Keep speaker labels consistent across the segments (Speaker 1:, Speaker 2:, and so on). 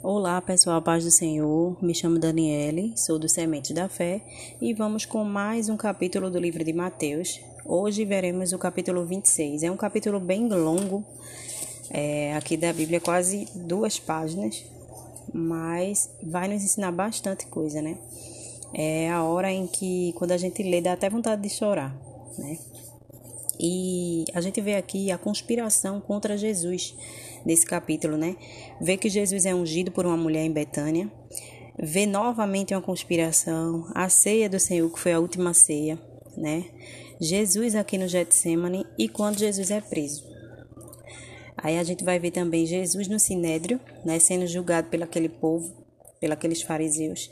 Speaker 1: Olá pessoal, paz do Senhor, me chamo Daniele, sou do Semente da Fé e vamos com mais um capítulo do livro de Mateus. Hoje veremos o capítulo 26, é um capítulo bem longo, é, aqui da Bíblia, quase duas páginas, mas vai nos ensinar bastante coisa, né? É a hora em que, quando a gente lê, dá até vontade de chorar, né? E a gente vê aqui a conspiração contra Jesus nesse capítulo, né? Vê que Jesus é ungido por uma mulher em Betânia, vê novamente uma conspiração, a ceia do Senhor, que foi a última ceia, né? Jesus aqui no Getsemane e quando Jesus é preso. Aí a gente vai ver também Jesus no Sinédrio, né, sendo julgado pelo aquele povo, pelos fariseus,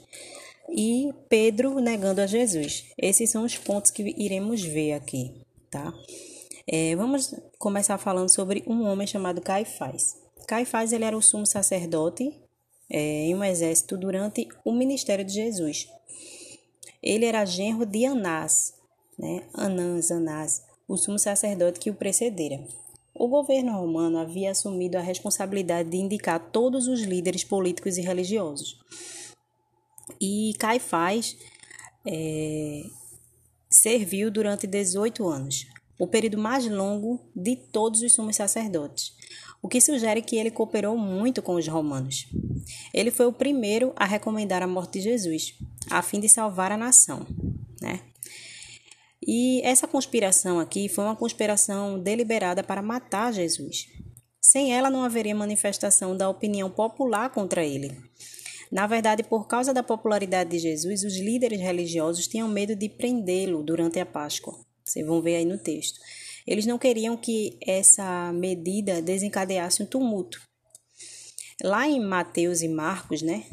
Speaker 1: e Pedro negando a Jesus. Esses são os pontos que iremos ver aqui, tá? É, vamos começar falando sobre um homem chamado Caifás. Caifás ele era o sumo sacerdote é, em um exército durante o ministério de Jesus. Ele era genro de Anás, né? Anás, Anás, o sumo sacerdote que o precedera. O governo romano havia assumido a responsabilidade de indicar todos os líderes políticos e religiosos. E Caifás é, serviu durante 18 anos, o período mais longo de todos os sumos sacerdotes, o que sugere que ele cooperou muito com os romanos. Ele foi o primeiro a recomendar a morte de Jesus, a fim de salvar a nação. Né? E essa conspiração aqui foi uma conspiração deliberada para matar Jesus. Sem ela, não haveria manifestação da opinião popular contra ele. Na verdade, por causa da popularidade de Jesus, os líderes religiosos tinham medo de prendê-lo durante a Páscoa. Vocês vão ver aí no texto. Eles não queriam que essa medida desencadeasse um tumulto. Lá em Mateus e Marcos, né?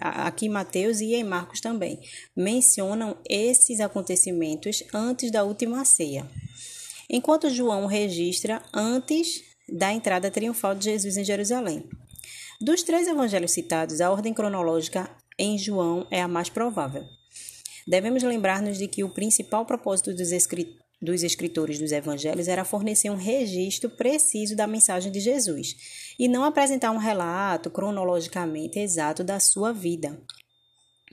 Speaker 1: Aqui Mateus e em Marcos também, mencionam esses acontecimentos antes da última ceia. Enquanto João registra antes da entrada triunfal de Jesus em Jerusalém. Dos três evangelhos citados, a ordem cronológica em João é a mais provável. Devemos lembrar-nos de que o principal propósito dos, dos escritores dos evangelhos era fornecer um registro preciso da mensagem de Jesus e não apresentar um relato cronologicamente exato da sua vida.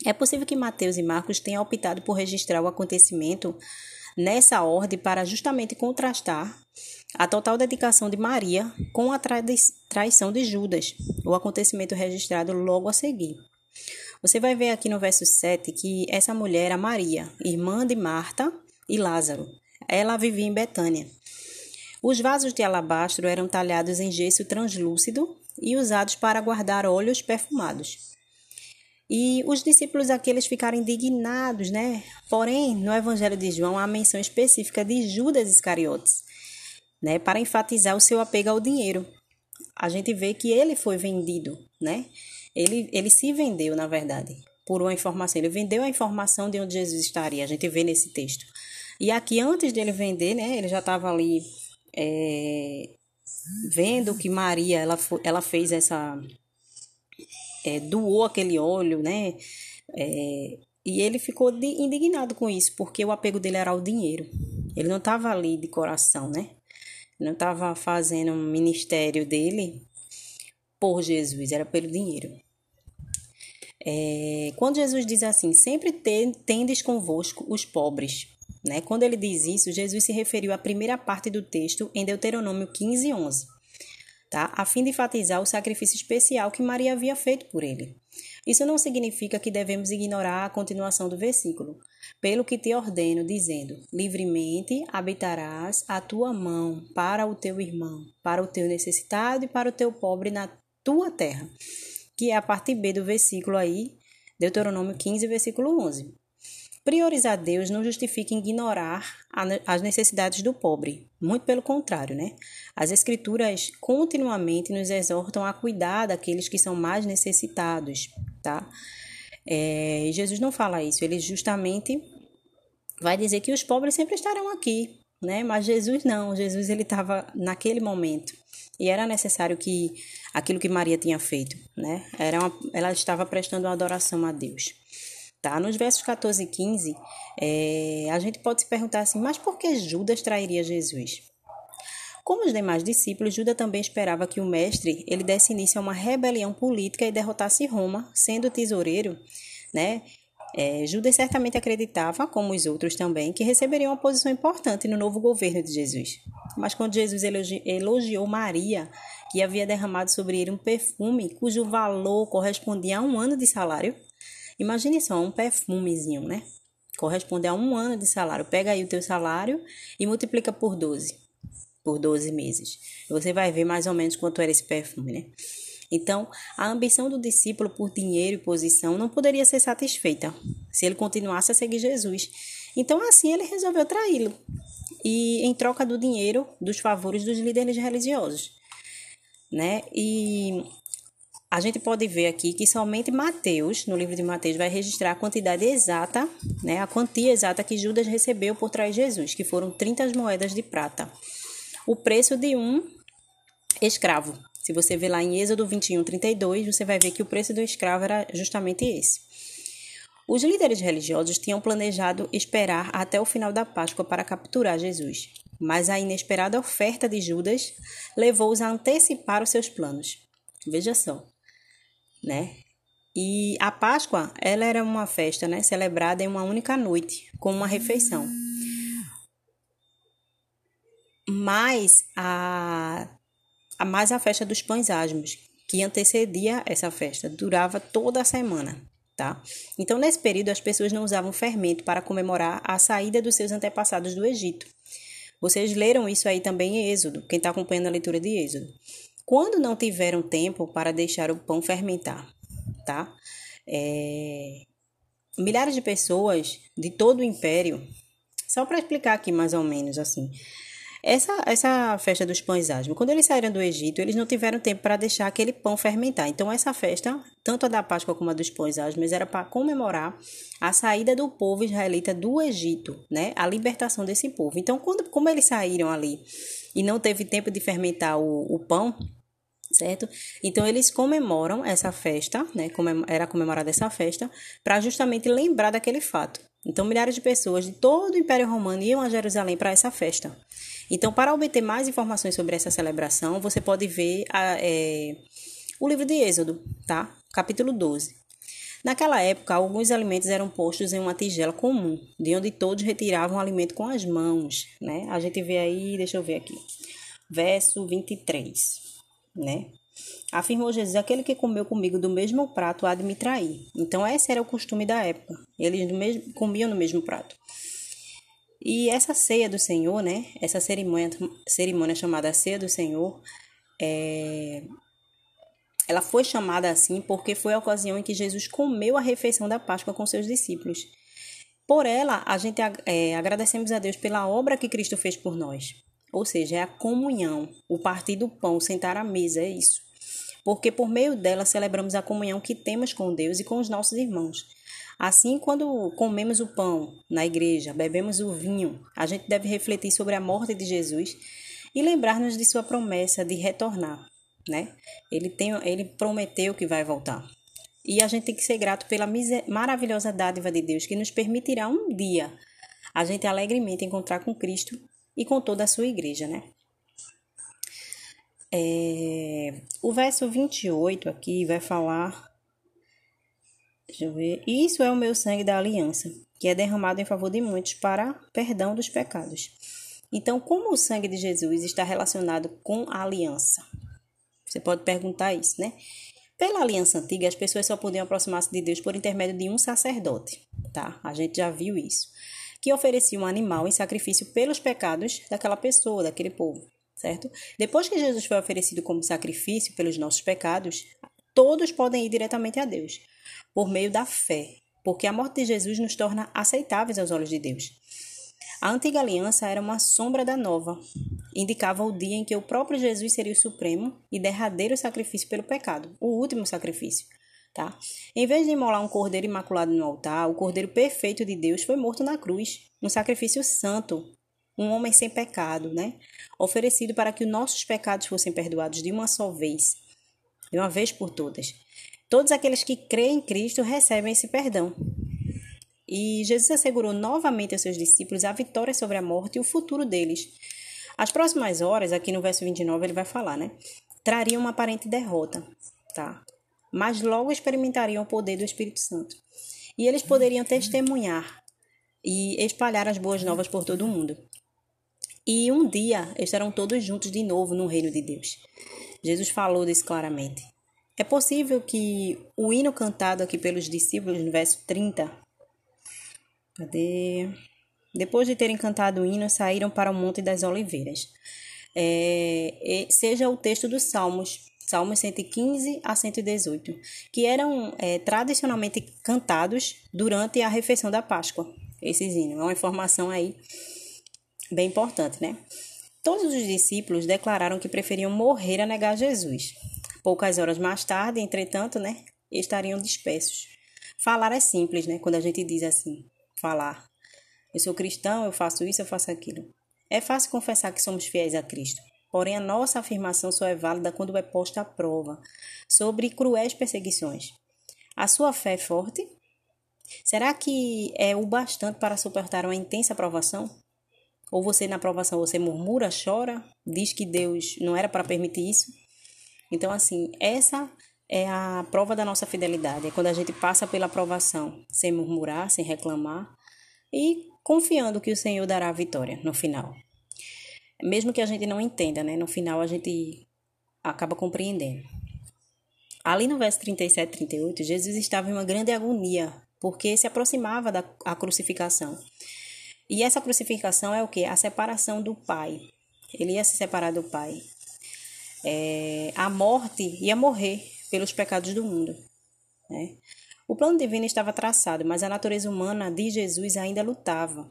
Speaker 1: É possível que Mateus e Marcos tenham optado por registrar o acontecimento nessa ordem para justamente contrastar a total dedicação de Maria com a traição de Judas, o acontecimento registrado logo a seguir. Você vai ver aqui no verso 7 que essa mulher era Maria, irmã de Marta e Lázaro. Ela vivia em Betânia. Os vasos de alabastro eram talhados em gesso translúcido e usados para guardar óleos perfumados. E os discípulos aqueles ficaram indignados, né? Porém, no Evangelho de João há menção específica de Judas Iscariotes, né, para enfatizar o seu apego ao dinheiro. A gente vê que ele foi vendido, né? Ele, ele se vendeu, na verdade, por uma informação. Ele vendeu a informação de onde Jesus estaria. A gente vê nesse texto. E aqui, antes dele vender, né, ele já estava ali é, vendo que Maria ela, ela fez essa. É, doou aquele óleo, né? É, e ele ficou de, indignado com isso, porque o apego dele era ao dinheiro. Ele não estava ali de coração, né? Não estava fazendo um ministério dele por Jesus, era pelo dinheiro. É, quando Jesus diz assim, sempre tendes convosco os pobres, né? Quando ele diz isso, Jesus se referiu à primeira parte do texto em Deuteronômio 15, 11, tá? a fim de enfatizar o sacrifício especial que Maria havia feito por ele. Isso não significa que devemos ignorar a continuação do versículo. Pelo que te ordeno, dizendo: livremente habitarás a tua mão para o teu irmão, para o teu necessitado e para o teu pobre na tua terra. Que é a parte B do versículo aí, Deuteronômio 15, versículo 11. Priorizar Deus não justifica ignorar as necessidades do pobre. Muito pelo contrário, né? As Escrituras continuamente nos exortam a cuidar daqueles que são mais necessitados, tá? É, Jesus não fala isso, ele justamente vai dizer que os pobres sempre estarão aqui, né? Mas Jesus não, Jesus ele estava naquele momento e era necessário que aquilo que Maria tinha feito, né? Era uma, ela estava prestando uma adoração a Deus. Tá? Nos versos 14 e 15, é, a gente pode se perguntar assim, mas por que Judas trairia Jesus? Como os demais discípulos, Judas também esperava que o mestre ele desse início a uma rebelião política e derrotasse Roma, sendo tesoureiro, né? É, Judas certamente acreditava, como os outros também, que receberia uma posição importante no novo governo de Jesus. Mas quando Jesus elogi elogiou Maria, que havia derramado sobre ele um perfume cujo valor correspondia a um ano de salário, imagine só, um perfumezinho, né? Corresponde a um ano de salário. Pega aí o teu salário e multiplica por 12 por 12 meses. Você vai ver mais ou menos quanto era esse perfume, né? Então, a ambição do discípulo por dinheiro e posição não poderia ser satisfeita se ele continuasse a seguir Jesus. Então, assim, ele resolveu traí-lo. E em troca do dinheiro, dos favores dos líderes religiosos, né? E a gente pode ver aqui que somente Mateus, no livro de Mateus, vai registrar a quantidade exata, né, a quantia exata que Judas recebeu por trás de Jesus, que foram 30 moedas de prata o preço de um escravo. Se você ver lá em Êxodo 21, 32, você vai ver que o preço do escravo era justamente esse. Os líderes religiosos tinham planejado esperar até o final da Páscoa para capturar Jesus, mas a inesperada oferta de Judas levou-os a antecipar os seus planos. Veja só, né? E a Páscoa, ela era uma festa, né, celebrada em uma única noite, com uma refeição mais a, a mais a festa dos pães asmos, que antecedia essa festa, durava toda a semana, tá? Então, nesse período, as pessoas não usavam fermento para comemorar a saída dos seus antepassados do Egito. Vocês leram isso aí também em Êxodo, quem está acompanhando a leitura de Êxodo. Quando não tiveram tempo para deixar o pão fermentar, tá? É... Milhares de pessoas de todo o império, só para explicar aqui mais ou menos assim, essa, essa festa dos pães asmos, quando eles saíram do Egito, eles não tiveram tempo para deixar aquele pão fermentar. Então, essa festa, tanto a da Páscoa como a dos pães asmos, era para comemorar a saída do povo israelita do Egito, né? A libertação desse povo. Então, quando, como eles saíram ali e não teve tempo de fermentar o, o pão, certo? Então eles comemoram essa festa, né? Era comemorada essa festa para justamente lembrar daquele fato. Então milhares de pessoas de todo o Império Romano iam a Jerusalém para essa festa. Então, para obter mais informações sobre essa celebração, você pode ver a, é, o livro de Êxodo, tá? Capítulo 12. Naquela época, alguns alimentos eram postos em uma tigela comum, de onde todos retiravam o alimento com as mãos, né? A gente vê aí, deixa eu ver aqui, verso 23, né? Afirmou Jesus: Aquele que comeu comigo do mesmo prato há de me trair. Então, esse era o costume da época. Eles mesmo, comiam no mesmo prato. E essa ceia do Senhor, né? Essa cerimônia, cerimônia chamada Ceia do Senhor, é, ela foi chamada assim porque foi a ocasião em que Jesus comeu a refeição da Páscoa com seus discípulos. Por ela, a gente é, agradecemos a Deus pela obra que Cristo fez por nós. Ou seja, é a comunhão, o partir do pão, sentar à mesa, é isso. Porque por meio dela celebramos a comunhão que temos com Deus e com os nossos irmãos. Assim, quando comemos o pão na igreja, bebemos o vinho, a gente deve refletir sobre a morte de Jesus e lembrar-nos de sua promessa de retornar, né? Ele tem, ele prometeu que vai voltar. E a gente tem que ser grato pela maravilhosa dádiva de Deus que nos permitirá um dia a gente alegremente encontrar com Cristo e com toda a sua igreja, né? É, o verso 28 aqui vai falar Deixa eu ver. Isso é o meu sangue da aliança, que é derramado em favor de muitos para perdão dos pecados. Então, como o sangue de Jesus está relacionado com a aliança? Você pode perguntar isso, né? Pela aliança antiga, as pessoas só podiam aproximar-se de Deus por intermédio de um sacerdote, tá? A gente já viu isso. Que oferecia um animal em sacrifício pelos pecados daquela pessoa, daquele povo, certo? Depois que Jesus foi oferecido como sacrifício pelos nossos pecados, todos podem ir diretamente a Deus por meio da fé, porque a morte de Jesus nos torna aceitáveis aos olhos de Deus. A antiga aliança era uma sombra da nova, indicava o dia em que o próprio Jesus seria o supremo e derradeiro sacrifício pelo pecado, o último sacrifício. Tá? Em vez de imolar um cordeiro imaculado no altar, o cordeiro perfeito de Deus foi morto na cruz, um sacrifício santo, um homem sem pecado, né? oferecido para que os nossos pecados fossem perdoados de uma só vez, de uma vez por todas. Todos aqueles que creem em Cristo recebem esse perdão. E Jesus assegurou novamente aos seus discípulos a vitória sobre a morte e o futuro deles. As próximas horas, aqui no verso 29, ele vai falar, né? Trariam uma aparente derrota, tá? Mas logo experimentariam o poder do Espírito Santo. E eles poderiam testemunhar e espalhar as boas novas por todo o mundo. E um dia estarão todos juntos de novo no reino de Deus. Jesus falou disso claramente. É possível que o hino cantado aqui pelos discípulos, no verso 30, cadê? Depois de terem cantado o hino, saíram para o Monte das Oliveiras. É, seja o texto dos Salmos, Salmos 115 a 118, que eram é, tradicionalmente cantados durante a refeição da Páscoa. Esses hinos. É uma informação aí bem importante, né? Todos os discípulos declararam que preferiam morrer a negar Jesus. Poucas horas mais tarde, entretanto, né, estariam dispersos. Falar é simples, né? Quando a gente diz assim, falar. Eu sou cristão, eu faço isso, eu faço aquilo. É fácil confessar que somos fiéis a Cristo. Porém, a nossa afirmação só é válida quando é posta à prova sobre cruéis perseguições. A sua fé é forte? Será que é o bastante para suportar uma intensa provação? Ou você na provação você murmura, chora, diz que Deus não era para permitir isso? Então, assim, essa é a prova da nossa fidelidade. É quando a gente passa pela provação sem murmurar, sem reclamar e confiando que o Senhor dará a vitória no final. Mesmo que a gente não entenda, né? No final a gente acaba compreendendo. Ali no verso 37 e 38, Jesus estava em uma grande agonia, porque se aproximava da a crucificação. E essa crucificação é o que? A separação do Pai. Ele ia se separar do Pai é, a morte ia morrer pelos pecados do mundo. Né? O plano divino estava traçado, mas a natureza humana de Jesus ainda lutava,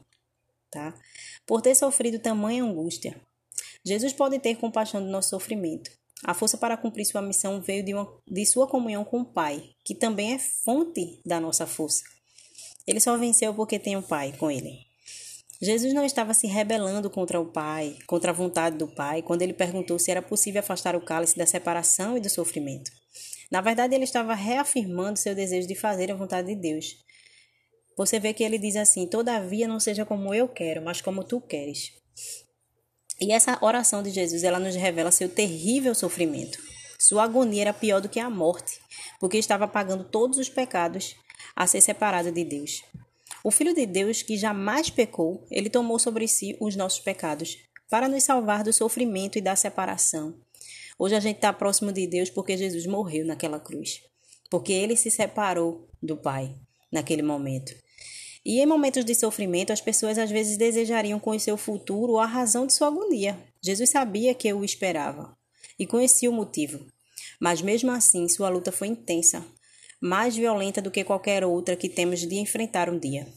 Speaker 1: tá? Por ter sofrido tamanha angústia. Jesus pode ter compaixão do nosso sofrimento. A força para cumprir sua missão veio de, uma, de sua comunhão com o Pai, que também é fonte da nossa força. Ele só venceu porque tem um Pai com ele. Jesus não estava se rebelando contra o Pai, contra a vontade do Pai, quando ele perguntou se era possível afastar o cálice da separação e do sofrimento. Na verdade, ele estava reafirmando seu desejo de fazer a vontade de Deus. Você vê que ele diz assim: Todavia não seja como eu quero, mas como tu queres. E essa oração de Jesus, ela nos revela seu terrível sofrimento. Sua agonia era pior do que a morte, porque estava pagando todos os pecados a ser separado de Deus. O Filho de Deus, que jamais pecou, ele tomou sobre si os nossos pecados, para nos salvar do sofrimento e da separação. Hoje a gente está próximo de Deus porque Jesus morreu naquela cruz, porque ele se separou do Pai naquele momento. E em momentos de sofrimento, as pessoas às vezes desejariam conhecer o futuro ou a razão de sua agonia. Jesus sabia que eu o esperava e conhecia o motivo. Mas mesmo assim, sua luta foi intensa, mais violenta do que qualquer outra que temos de enfrentar um dia.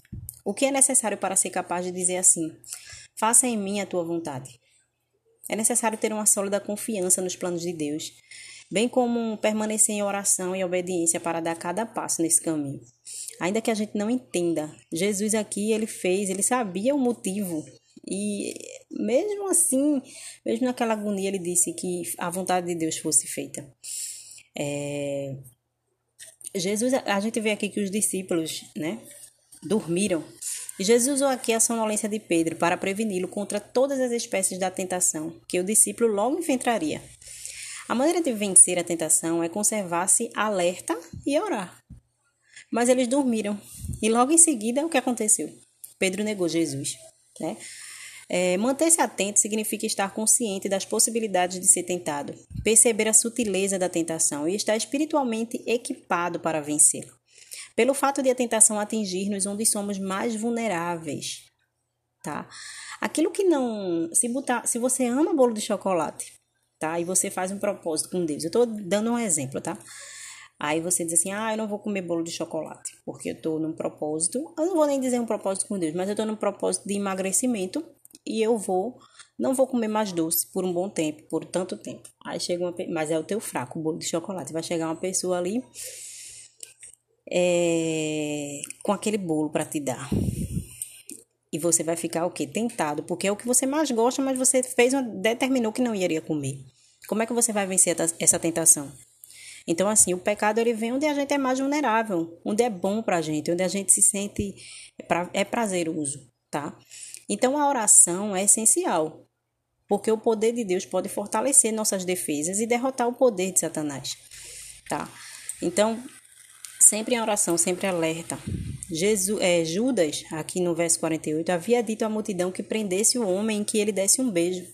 Speaker 1: O que é necessário para ser capaz de dizer assim: faça em mim a tua vontade? É necessário ter uma sólida confiança nos planos de Deus, bem como permanecer em oração e obediência para dar cada passo nesse caminho. Ainda que a gente não entenda, Jesus aqui ele fez, ele sabia o motivo e mesmo assim, mesmo naquela agonia, ele disse que a vontade de Deus fosse feita. É, Jesus, a gente vê aqui que os discípulos, né, dormiram. Jesus usou aqui a sonolência de Pedro para preveni-lo contra todas as espécies da tentação que o discípulo logo enfrentaria. A maneira de vencer a tentação é conservar-se alerta e orar. Mas eles dormiram. E logo em seguida, o que aconteceu? Pedro negou Jesus, né? É, Manter-se atento significa estar consciente das possibilidades de ser tentado, perceber a sutileza da tentação e estar espiritualmente equipado para vencê-la. Pelo fato de a tentação atingir-nos onde somos mais vulneráveis, tá? Aquilo que não, se botar, se você ama bolo de chocolate, tá? E você faz um propósito com Deus. Eu estou dando um exemplo, tá? Aí você diz assim: ah, eu não vou comer bolo de chocolate, porque eu estou num propósito. Eu não vou nem dizer um propósito com Deus, mas eu estou num propósito de emagrecimento e eu vou, não vou comer mais doce por um bom tempo, por tanto tempo. Aí chega uma, mas é o teu fraco, o bolo de chocolate. Vai chegar uma pessoa ali é, com aquele bolo para te dar. E você vai ficar o quê? Tentado, porque é o que você mais gosta, mas você fez uma, determinou que não iria comer. Como é que você vai vencer essa tentação? Então, assim, o pecado ele vem onde a gente é mais vulnerável, onde é bom pra gente, onde a gente se sente é prazeroso, tá? Então a oração é essencial. porque o poder de Deus pode fortalecer nossas defesas e derrotar o poder de Satanás, tá? Então, sempre em oração, sempre alerta. Jesus, é, Judas, aqui no verso 48, havia dito à multidão que prendesse o homem em que ele desse um beijo.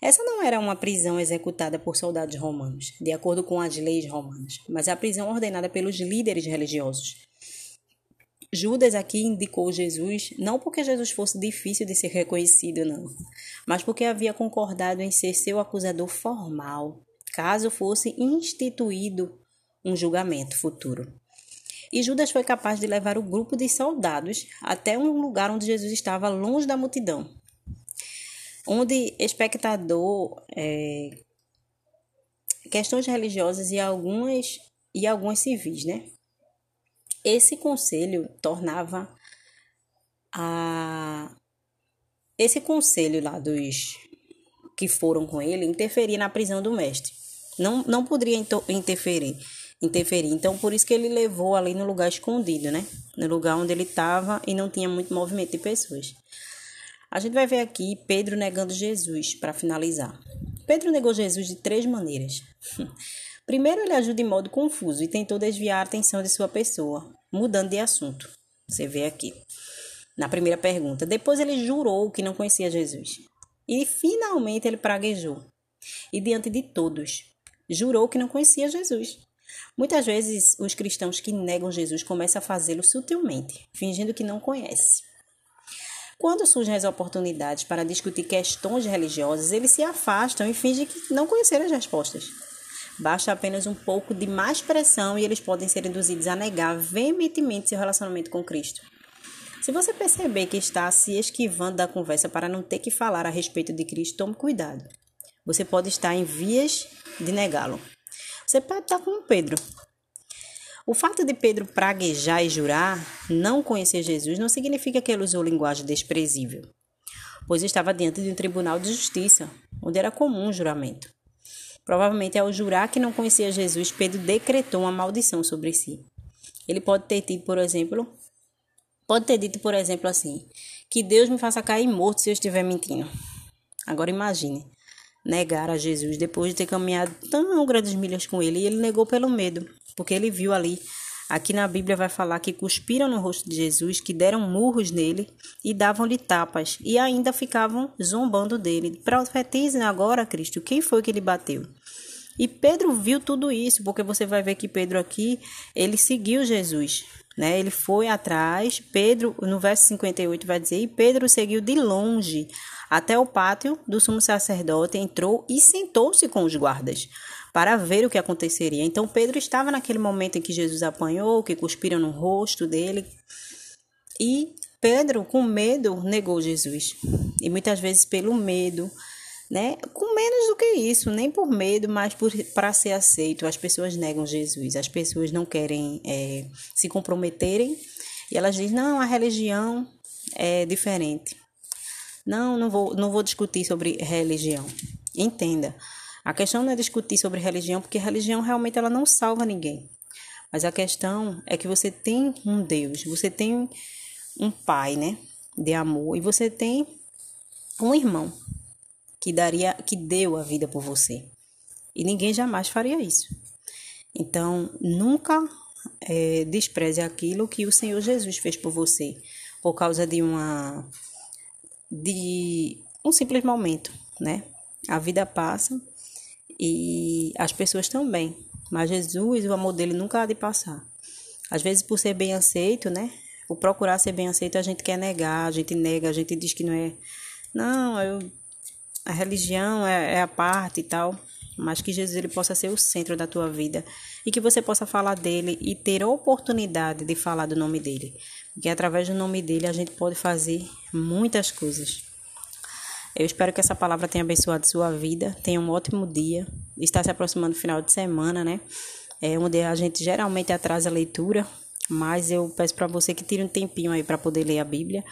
Speaker 1: Essa não era uma prisão executada por soldados romanos, de acordo com as leis romanas, mas a prisão ordenada pelos líderes religiosos. Judas aqui indicou Jesus não porque Jesus fosse difícil de ser reconhecido, não, mas porque havia concordado em ser seu acusador formal, caso fosse instituído um julgamento futuro. E Judas foi capaz de levar o grupo de soldados até um lugar onde Jesus estava longe da multidão, onde espectador, é, questões religiosas e algumas e algumas civis, né? Esse conselho tornava a esse conselho lá dos que foram com ele interferir na prisão do mestre. Não, não poderia interferir, interferir. Então, por isso que ele levou ali no lugar escondido, né? No lugar onde ele estava e não tinha muito movimento de pessoas. A gente vai ver aqui Pedro negando Jesus para finalizar. Pedro negou Jesus de três maneiras. Primeiro, ele ajuda em modo confuso e tentou desviar a atenção de sua pessoa, mudando de assunto. Você vê aqui. Na primeira pergunta. Depois, ele jurou que não conhecia Jesus. E finalmente ele praguejou. E diante de todos, jurou que não conhecia Jesus. Muitas vezes, os cristãos que negam Jesus começam a fazê-lo sutilmente, fingindo que não conhece. Quando surgem as oportunidades para discutir questões religiosas, eles se afastam e fingem que não conheceram as respostas. Basta apenas um pouco de mais pressão e eles podem ser induzidos a negar veementemente seu relacionamento com Cristo. Se você perceber que está se esquivando da conversa para não ter que falar a respeito de Cristo, tome cuidado. Você pode estar em vias de negá-lo. Você pode estar como Pedro. O fato de Pedro praguejar e jurar não conhecer Jesus não significa que ele usou linguagem desprezível, pois estava diante de um tribunal de justiça, onde era comum o juramento. Provavelmente, ao jurar que não conhecia Jesus, Pedro decretou uma maldição sobre si. Ele pode ter tido, por exemplo, pode ter dito, por exemplo, assim: Que Deus me faça cair morto se eu estiver mentindo. Agora imagine negar a Jesus depois de ter caminhado tão grandes milhas com ele, e ele negou pelo medo, porque ele viu ali Aqui na Bíblia vai falar que cuspiram no rosto de Jesus, que deram murros nele e davam-lhe tapas, e ainda ficavam zombando dele. Profetizem agora, Cristo, quem foi que lhe bateu? E Pedro viu tudo isso, porque você vai ver que Pedro aqui, ele seguiu Jesus, né? Ele foi atrás, Pedro, no verso 58 vai dizer, e Pedro seguiu de longe até o pátio do sumo sacerdote, entrou e sentou-se com os guardas para ver o que aconteceria. Então Pedro estava naquele momento em que Jesus apanhou, que cuspiram no rosto dele. E Pedro, com medo, negou Jesus. E muitas vezes pelo medo, né? Com menos do que isso, nem por medo, mas para ser aceito. As pessoas negam Jesus, as pessoas não querem é, se comprometerem e elas dizem: não, a religião é diferente. Não, não vou, não vou discutir sobre religião. Entenda. A questão não é discutir sobre religião, porque religião realmente ela não salva ninguém. Mas a questão é que você tem um Deus, você tem um pai, né, de amor, e você tem um irmão que daria, que deu a vida por você. E ninguém jamais faria isso. Então, nunca é, despreze aquilo que o Senhor Jesus fez por você, por causa de uma de um simples momento, né? A vida passa e as pessoas também. Mas Jesus, o amor dele nunca há de passar. Às vezes, por ser bem aceito, né? Por procurar ser bem aceito, a gente quer negar, a gente nega, a gente diz que não é. Não, eu, a religião é, é a parte e tal. Mas que Jesus ele possa ser o centro da tua vida e que você possa falar dele e ter a oportunidade de falar do nome dele. Porque através do nome dele a gente pode fazer muitas coisas. Eu espero que essa palavra tenha abençoado sua vida. Tenha um ótimo dia. Está se aproximando do final de semana, né? É onde a gente geralmente atrasa a leitura, mas eu peço para você que tire um tempinho aí para poder ler a Bíblia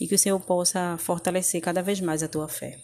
Speaker 1: e que o Senhor possa fortalecer cada vez mais a tua fé.